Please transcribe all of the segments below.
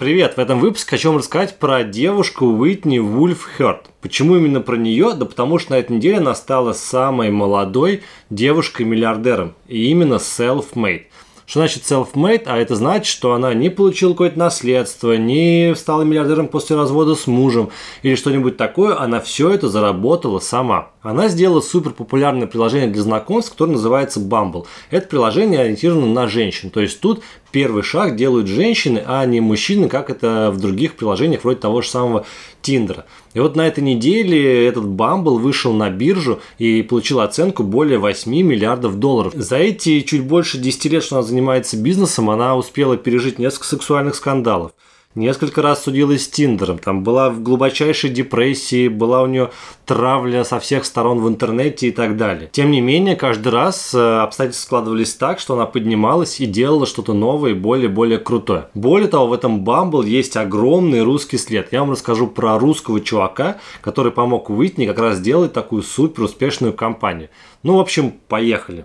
Привет! В этом выпуске хочу вам рассказать про девушку Уитни Вульф Хёрд. Почему именно про нее? Да потому что на этой неделе она стала самой молодой девушкой-миллиардером. И именно self-made. Что значит self-made? А это значит, что она не получила какое-то наследство, не стала миллиардером после развода с мужем или что-нибудь такое. Она все это заработала сама. Она сделала супер популярное приложение для знакомств, которое называется Bumble. Это приложение ориентировано на женщин. То есть тут первый шаг делают женщины, а не мужчины, как это в других приложениях вроде того же самого Тиндера. И вот на этой неделе этот Bumble вышел на биржу и получил оценку более 8 миллиардов долларов. За эти чуть больше 10 лет, что она занимается бизнесом, она успела пережить несколько сексуальных скандалов. Несколько раз судилась с Тиндером, там была в глубочайшей депрессии, была у нее травля со всех сторон в интернете и так далее. Тем не менее, каждый раз э, обстоятельства складывались так, что она поднималась и делала что-то новое и более-более крутое. Более того, в этом Bumble есть огромный русский след. Я вам расскажу про русского чувака, который помог Уитни как раз сделать такую супер успешную компанию. Ну, в общем, поехали.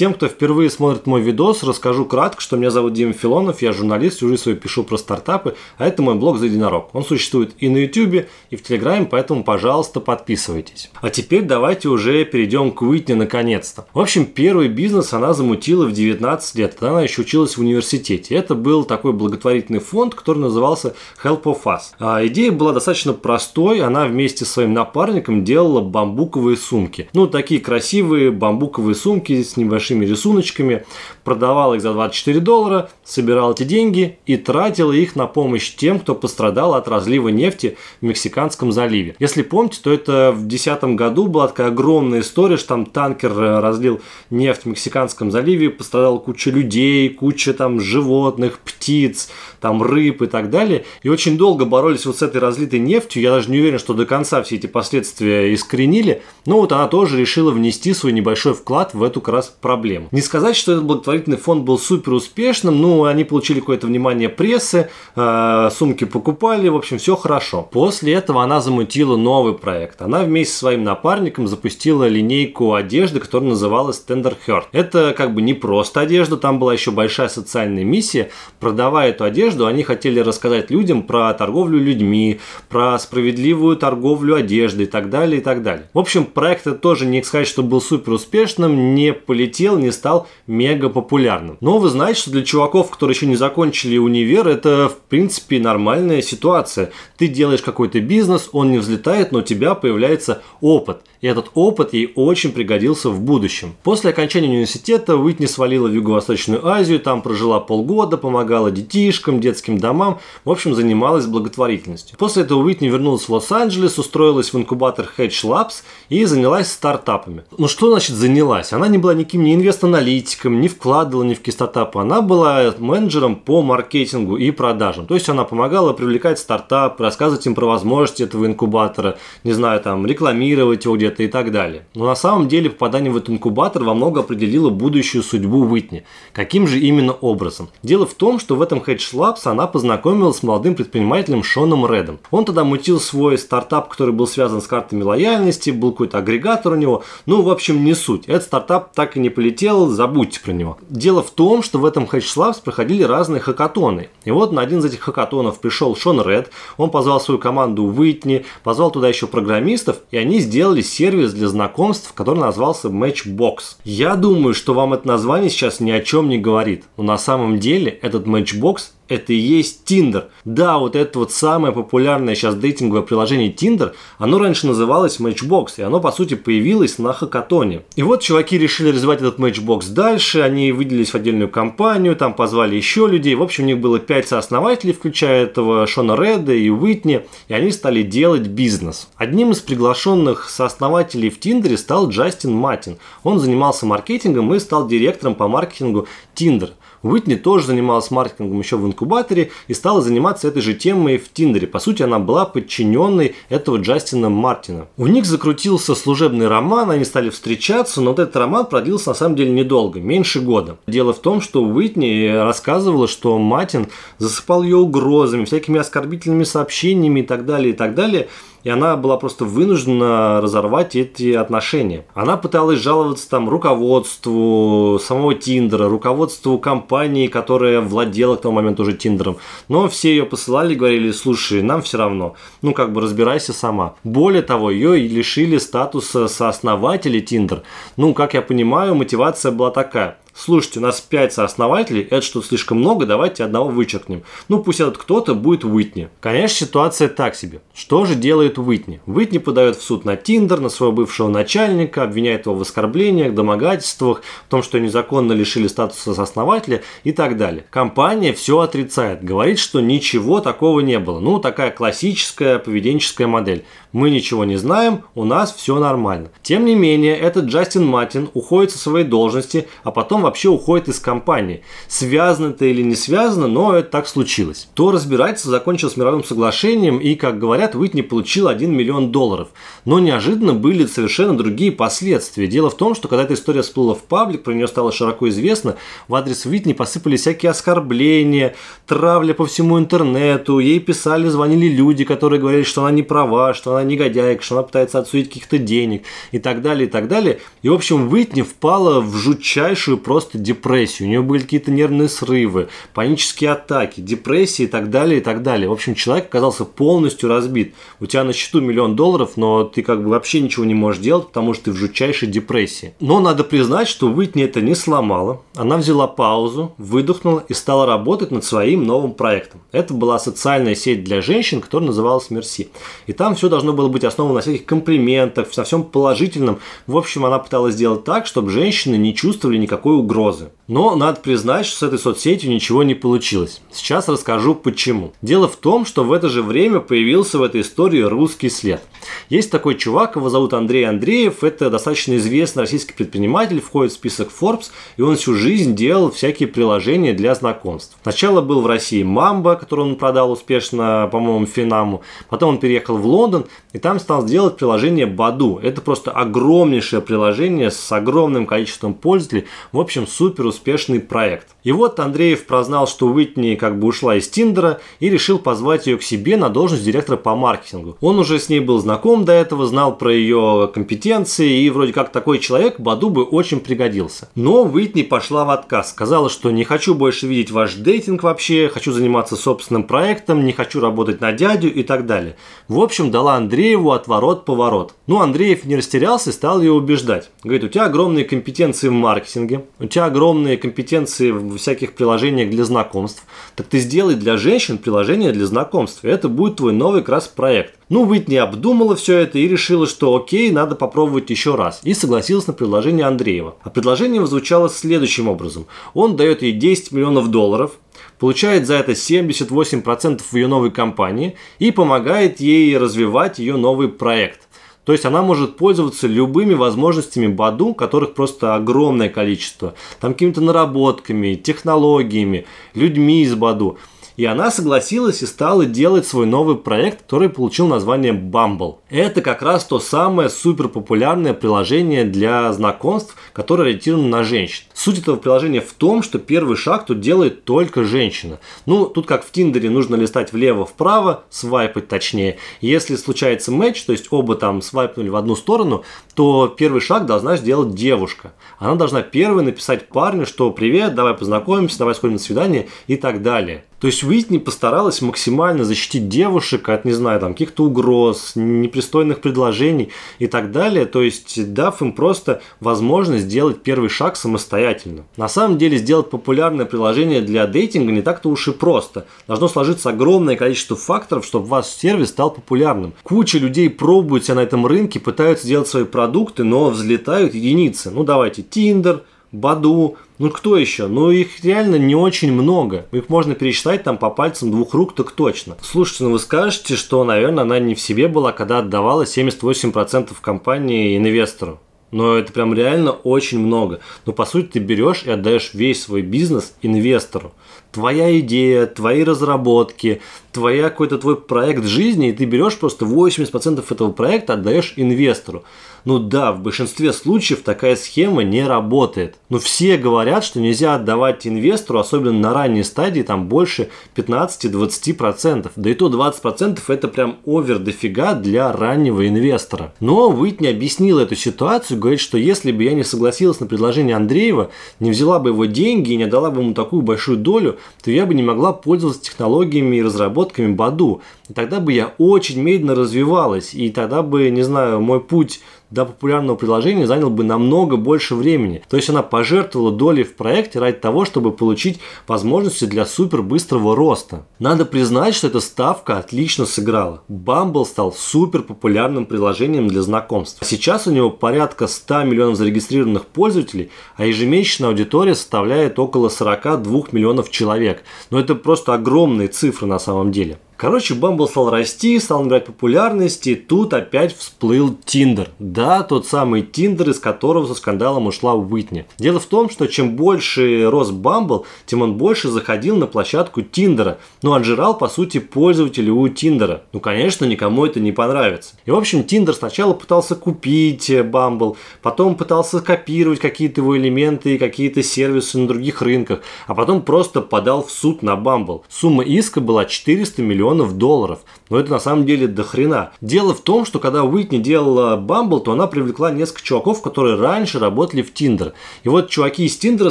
Тем, кто впервые смотрит мой видос, расскажу кратко, что меня зовут Дима Филонов, я журналист, всю жизнь свою пишу про стартапы, а это мой блог «За единорог». Он существует и на YouTube, и в Телеграме, поэтому, пожалуйста, подписывайтесь. А теперь давайте уже перейдем к Уитни наконец-то. В общем, первый бизнес она замутила в 19 лет, когда она еще училась в университете. Это был такой благотворительный фонд, который назывался Help of Us. А идея была достаточно простой, она вместе с своим напарником делала бамбуковые сумки. Ну, такие красивые бамбуковые сумки с ним небольшими рисуночками, продавал их за 24 доллара, собирал эти деньги и тратил их на помощь тем, кто пострадал от разлива нефти в Мексиканском заливе. Если помните, то это в 2010 году была такая огромная история, что там танкер э, разлил нефть в Мексиканском заливе, пострадала куча людей, куча там животных, птиц, там рыб и так далее. И очень долго боролись вот с этой разлитой нефтью. Я даже не уверен, что до конца все эти последствия искоренили. Но вот она тоже решила внести свой небольшой вклад в эту как раз проблему. Не сказать, что этот благотворительный фонд был супер успешным, но они получили какое-то внимание прессы, э, сумки покупали, в общем, все хорошо. После этого она замутила новый проект. Она вместе со своим напарником запустила линейку одежды, которая называлась Tender Heart. Это как бы не просто одежда, там была еще большая социальная миссия. Продавая эту одежду, они хотели рассказать людям про торговлю людьми, про справедливую торговлю одежды и так далее, и так далее. В общем, проект это тоже не сказать, что был супер успешным, не полетел взлетел, не стал мега популярным. Но вы знаете, что для чуваков, которые еще не закончили универ, это в принципе нормальная ситуация. Ты делаешь какой-то бизнес, он не взлетает, но у тебя появляется опыт. И этот опыт ей очень пригодился в будущем. После окончания университета Уитни свалила в Юго-Восточную Азию, там прожила полгода, помогала детишкам, детским домам, в общем, занималась благотворительностью. После этого Уитни вернулась в Лос-Анджелес, устроилась в инкубатор Hedge Labs и занялась стартапами. Ну что значит занялась? Она не была никаким не инвест-аналитиком, не вкладывала ни в какие стартапы. Она была менеджером по маркетингу и продажам. То есть она помогала привлекать стартапы, рассказывать им про возможности этого инкубатора, не знаю, там, рекламировать его где где-то и так далее. Но на самом деле попадание в этот инкубатор во много определило будущую судьбу Уитни. Каким же именно образом? Дело в том, что в этом Hedge Labs она познакомилась с молодым предпринимателем Шоном Редом. Он тогда мутил свой стартап, который был связан с картами лояльности, был какой-то агрегатор у него. Ну, в общем, не суть. Этот стартап так и не полетел, забудьте про него. Дело в том, что в этом Hedge Labs проходили разные хакатоны. И вот на один из этих хакатонов пришел Шон Ред, он позвал свою команду Уитни, позвал туда еще программистов, и они сделали сервис для знакомств, который назвался Matchbox. Я думаю, что вам это название сейчас ни о чем не говорит, но на самом деле этот Matchbox это и есть Tinder. Да, вот это вот самое популярное сейчас дейтинговое приложение Tinder, оно раньше называлось Matchbox, и оно, по сути, появилось на хакатоне. И вот чуваки решили развивать этот Matchbox дальше, они выделились в отдельную компанию, там позвали еще людей, в общем, у них было 5 сооснователей, включая этого Шона Реда и Уитни, и они стали делать бизнес. Одним из приглашенных сооснователей в Тиндере стал Джастин Матин. Он занимался маркетингом и стал директором по маркетингу Tinder. Уитни тоже занималась маркетингом еще в инкубаторе и стала заниматься этой же темой в Тиндере. По сути, она была подчиненной этого Джастина Мартина. У них закрутился служебный роман, они стали встречаться, но вот этот роман продлился на самом деле недолго, меньше года. Дело в том, что Уитни рассказывала, что Мартин засыпал ее угрозами, всякими оскорбительными сообщениями и так далее, и так далее. И она была просто вынуждена разорвать эти отношения. Она пыталась жаловаться там руководству самого Тиндера, руководству компании, которая владела к тому моменту уже Тиндером. Но все ее посылали говорили, слушай, нам все равно, ну как бы разбирайся сама. Более того, ее лишили статуса сооснователя Тиндер. Ну, как я понимаю, мотивация была такая слушайте, у нас 5 сооснователей, это что-то слишком много, давайте одного вычеркнем. Ну, пусть этот кто-то будет Уитни. Конечно, ситуация так себе. Что же делает Уитни? Уитни подает в суд на Тиндер, на своего бывшего начальника, обвиняет его в оскорблениях, домогательствах, в том, что незаконно лишили статуса сооснователя и так далее. Компания все отрицает, говорит, что ничего такого не было. Ну, такая классическая поведенческая модель. Мы ничего не знаем, у нас все нормально. Тем не менее, этот Джастин Маттин уходит со своей должности, а потом вообще уходит из компании. Связано это или не связано, но это так случилось. То разбирательство закончилось мировым соглашением, и, как говорят, Уитни получил 1 миллион долларов. Но неожиданно были совершенно другие последствия. Дело в том, что когда эта история всплыла в паблик, про нее стало широко известно, в адрес Уитни посыпались всякие оскорбления, травля по всему интернету, ей писали, звонили люди, которые говорили, что она не права, что она негодяйка, что она пытается отсудить каких-то денег и так далее, и так далее. И, в общем, Уитни впала в жутчайшую просто депрессию. У нее были какие-то нервные срывы, панические атаки, депрессии и так далее, и так далее. В общем, человек оказался полностью разбит. У тебя на счету миллион долларов, но ты как бы вообще ничего не можешь делать, потому что ты в жутчайшей депрессии. Но надо признать, что Уитни это не сломало. Она взяла паузу, выдохнула и стала работать над своим новым проектом. Это была социальная сеть для женщин, которая называлась Мерси. И там все должно было быть основано на всяких комплиментах, на всем положительном. В общем, она пыталась сделать так, чтобы женщины не чувствовали никакой угрозы. Но надо признать, что с этой соцсетью ничего не получилось. Сейчас расскажу почему. Дело в том, что в это же время появился в этой истории русский след. Есть такой чувак, его зовут Андрей Андреев, это достаточно известный российский предприниматель, входит в список Forbes, и он всю жизнь делал всякие приложения для знакомств. Сначала был в России Мамба, который он продал успешно, по-моему, Финаму, потом он переехал в Лондон, и там стал делать приложение Баду. Это просто огромнейшее приложение с огромным количеством пользователей, в общем, супер успешный проект. И вот Андреев прознал, что Уитни как бы ушла из Тиндера и решил позвать ее к себе на должность директора по маркетингу. Он уже с ней был знаком до этого, знал про ее компетенции и вроде как такой человек Баду бы очень пригодился. Но Уитни пошла в отказ, сказала, что не хочу больше видеть ваш дейтинг вообще, хочу заниматься собственным проектом, не хочу работать на дядю и так далее. В общем, дала Андрееву отворот-поворот. Ну, Андреев не растерялся и стал ее убеждать. Говорит, у тебя огромные компетенции в маркетинге, у тебя огромные компетенции в всяких приложениях для знакомств, так ты сделай для женщин приложение для знакомств. И это будет твой новый как раз проект. Ну, Уитни обдумала все это и решила, что окей, надо попробовать еще раз. И согласилась на предложение Андреева. А предложение звучало следующим образом. Он дает ей 10 миллионов долларов, получает за это 78% в ее новой компании и помогает ей развивать ее новый проект. То есть она может пользоваться любыми возможностями Баду, которых просто огромное количество. Там какими-то наработками, технологиями, людьми из Баду. И она согласилась и стала делать свой новый проект, который получил название Bumble. Это как раз то самое супер популярное приложение для знакомств, которое ориентировано на женщин. Суть этого приложения в том, что первый шаг тут делает только женщина. Ну, тут как в Тиндере нужно листать влево-вправо, свайпать точнее. Если случается матч, то есть оба там свайпнули в одну сторону, то первый шаг должна сделать девушка. Она должна первой написать парню, что привет, давай познакомимся, давай сходим на свидание и так далее. То есть Уитни постаралась максимально защитить девушек от, не знаю, там, каких-то угроз, непристойных предложений и так далее, то есть дав им просто возможность сделать первый шаг самостоятельно. На самом деле сделать популярное приложение для дейтинга не так-то уж и просто. Должно сложиться огромное количество факторов, чтобы ваш сервис стал популярным. Куча людей пробуют себя на этом рынке, пытаются делать свои продукты, но взлетают единицы. Ну давайте, Tinder, Баду, ну кто еще? Ну их реально не очень много. Их можно пересчитать там по пальцам двух рук, так точно. Слушайте, ну вы скажете, что, наверное, она не в себе была, когда отдавала 78% компании инвестору. Но это прям реально очень много. Но по сути ты берешь и отдаешь весь свой бизнес инвестору. Твоя идея, твои разработки, твоя какой-то твой проект жизни, и ты берешь просто 80% этого проекта, отдаешь инвестору. Ну да, в большинстве случаев такая схема не работает. Но все говорят, что нельзя отдавать инвестору, особенно на ранней стадии, там больше 15-20%. Да и то 20% это прям овер дофига для раннего инвестора. Но Уитни объяснил эту ситуацию, говорит, что если бы я не согласилась на предложение Андреева, не взяла бы его деньги и не дала бы ему такую большую долю, то я бы не могла пользоваться технологиями и разработками Баду. И тогда бы я очень медленно развивалась, и тогда бы, не знаю, мой путь до популярного приложения занял бы намного больше времени. То есть она пожертвовала долей в проекте ради того, чтобы получить возможности для супер быстрого роста. Надо признать, что эта ставка отлично сыграла. Bumble стал супер популярным приложением для знакомств. Сейчас у него порядка 100 миллионов зарегистрированных пользователей, а ежемесячная аудитория составляет около 42 миллионов человек. Но это просто огромные цифры на самом деле. Короче, Bumble стал расти, стал набирать популярность, и тут опять всплыл Тиндер. Да, тот самый Тиндер, из которого со скандалом ушла Уитни. Дело в том, что чем больше рос Bumble, тем он больше заходил на площадку Тиндера. Ну, отжирал, по сути, пользователей у Тиндера. Ну, конечно, никому это не понравится. И, в общем, Тиндер сначала пытался купить Bumble, потом пытался копировать какие-то его элементы и какие-то сервисы на других рынках, а потом просто подал в суд на Бамбл. Сумма иска была 400 миллионов миллионов долларов. Но это на самом деле до хрена. Дело в том, что когда Уитни делала Bumble, то она привлекла несколько чуваков, которые раньше работали в Tinder. И вот чуваки из Тиндера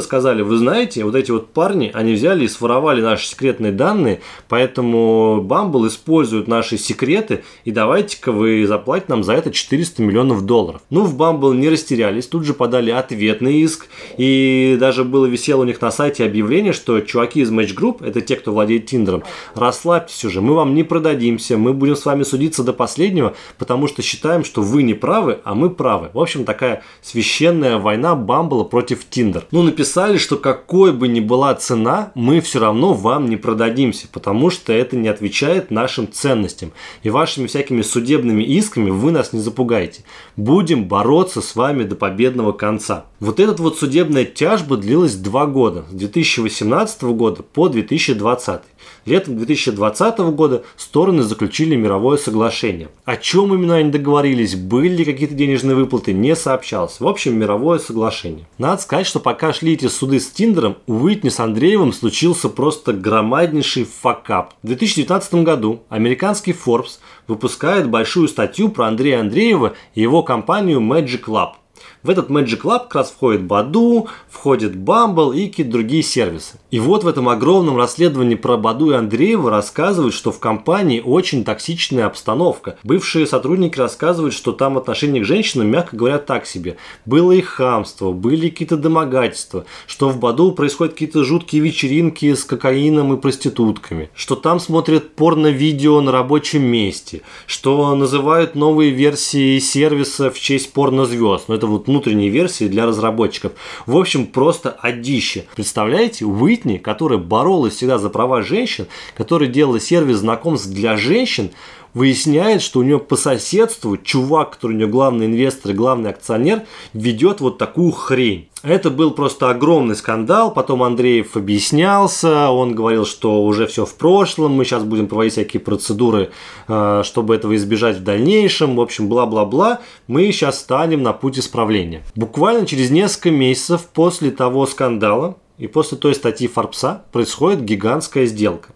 сказали, вы знаете, вот эти вот парни, они взяли и своровали наши секретные данные, поэтому Bumble использует наши секреты, и давайте-ка вы заплатите нам за это 400 миллионов долларов. Ну, в Bumble не растерялись, тут же подали ответный иск, и даже было висело у них на сайте объявление, что чуваки из Match Group, это те, кто владеет Тиндером, расслабьтесь уже, мы мы вам не продадимся, мы будем с вами судиться до последнего, потому что считаем, что вы не правы, а мы правы. В общем, такая священная война Бамбла против Тиндер. Ну, написали, что какой бы ни была цена, мы все равно вам не продадимся, потому что это не отвечает нашим ценностям. И вашими всякими судебными исками вы нас не запугаете. Будем бороться с вами до победного конца. Вот эта вот судебная тяжба длилась два года, с 2018 года по 2020. Летом 2020 года стороны заключили мировое соглашение. О чем именно они договорились, были ли какие-то денежные выплаты, не сообщалось. В общем, мировое соглашение. Надо сказать, что пока шли эти суды с Тиндером, у Уитни с Андреевым случился просто громаднейший факап. В 2019 году американский Forbes выпускает большую статью про Андрея Андреева и его компанию Magic Lab. В этот Magic Lab как раз входит Badu, входит Bumble и какие-то другие сервисы. И вот в этом огромном расследовании про Баду и Андреева рассказывают, что в компании очень токсичная обстановка. Бывшие сотрудники рассказывают, что там отношение к женщинам, мягко говоря, так себе. Было и хамство, были какие-то домогательства, что в Баду происходят какие-то жуткие вечеринки с кокаином и проститутками, что там смотрят порно-видео на рабочем месте, что называют новые версии сервиса в честь порнозвезд. Но это вот внутренней версии для разработчиков. В общем, просто одище. Представляете, Уитни, которая боролась всегда за права женщин, которая делала сервис знакомств для женщин, выясняет, что у нее по соседству чувак, который у нее главный инвестор и главный акционер, ведет вот такую хрень. Это был просто огромный скандал. Потом Андреев объяснялся. Он говорил, что уже все в прошлом. Мы сейчас будем проводить всякие процедуры, э, чтобы этого избежать в дальнейшем. В общем, бла-бла-бла. Мы сейчас станем на путь исправления. Буквально через несколько месяцев после того скандала и после той статьи Форбса происходит гигантская сделка.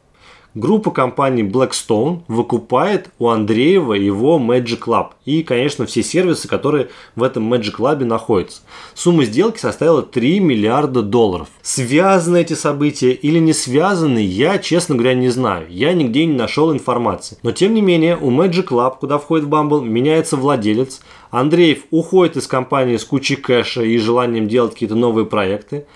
Группа компаний Blackstone выкупает у Андреева его Magic Lab и, конечно, все сервисы, которые в этом Magic Lab находятся. Сумма сделки составила 3 миллиарда долларов. Связаны эти события или не связаны, я, честно говоря, не знаю. Я нигде не нашел информации. Но, тем не менее, у Magic Lab, куда входит Bumble, меняется владелец. Андреев уходит из компании с кучей кэша и желанием делать какие-то новые проекты.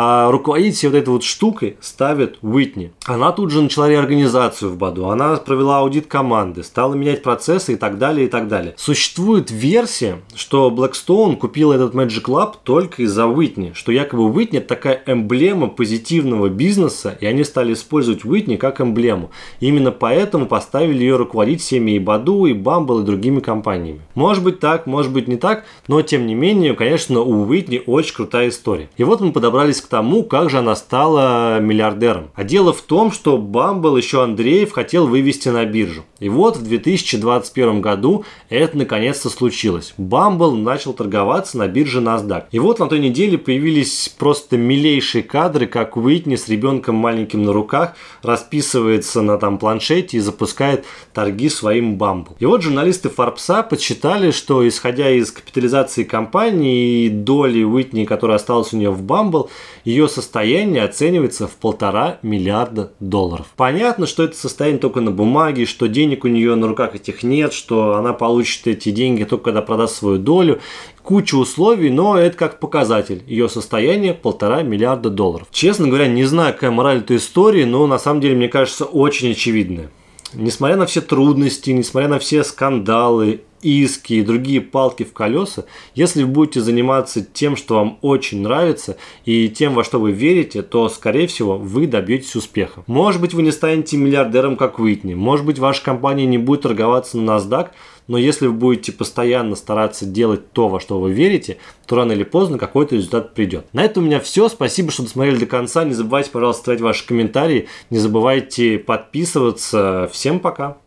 А руководить всей вот этой вот штукой ставит Уитни. Она тут же начала реорганизацию в Баду, она провела аудит команды, стала менять процессы и так далее, и так далее. Существует версия, что Blackstone купил этот Magic Lab только из-за Уитни, что якобы Уитни такая эмблема позитивного бизнеса, и они стали использовать Уитни как эмблему. Именно поэтому поставили ее руководить всеми и Баду, и Bumble, и другими компаниями. Может быть так, может быть не так, но тем не менее, конечно, у Уитни очень крутая история. И вот мы подобрались к тому, как же она стала миллиардером. А дело в том, что Bumble еще Андреев хотел вывести на биржу. И вот в 2021 году это наконец-то случилось. Bumble начал торговаться на бирже NASDAQ. И вот на той неделе появились просто милейшие кадры, как Уитни с ребенком маленьким на руках расписывается на там планшете и запускает торги своим Bumble. И вот журналисты Forbes подсчитали, что исходя из капитализации компании и доли Уитни, которая осталась у нее в Bumble, ее состояние оценивается в полтора миллиарда долларов. Понятно, что это состояние только на бумаге, что денег у нее на руках этих нет, что она получит эти деньги только когда продаст свою долю. Куча условий, но это как показатель. Ее состояние полтора миллиарда долларов. Честно говоря, не знаю, какая мораль этой истории, но на самом деле, мне кажется, очень очевидная. Несмотря на все трудности, несмотря на все скандалы иски и другие палки в колеса, если вы будете заниматься тем, что вам очень нравится, и тем, во что вы верите, то, скорее всего, вы добьетесь успеха. Может быть, вы не станете миллиардером, как Уитни, может быть, ваша компания не будет торговаться на NASDAQ, но если вы будете постоянно стараться делать то, во что вы верите, то рано или поздно какой-то результат придет. На этом у меня все. Спасибо, что досмотрели до конца. Не забывайте, пожалуйста, ставить ваши комментарии. Не забывайте подписываться. Всем пока.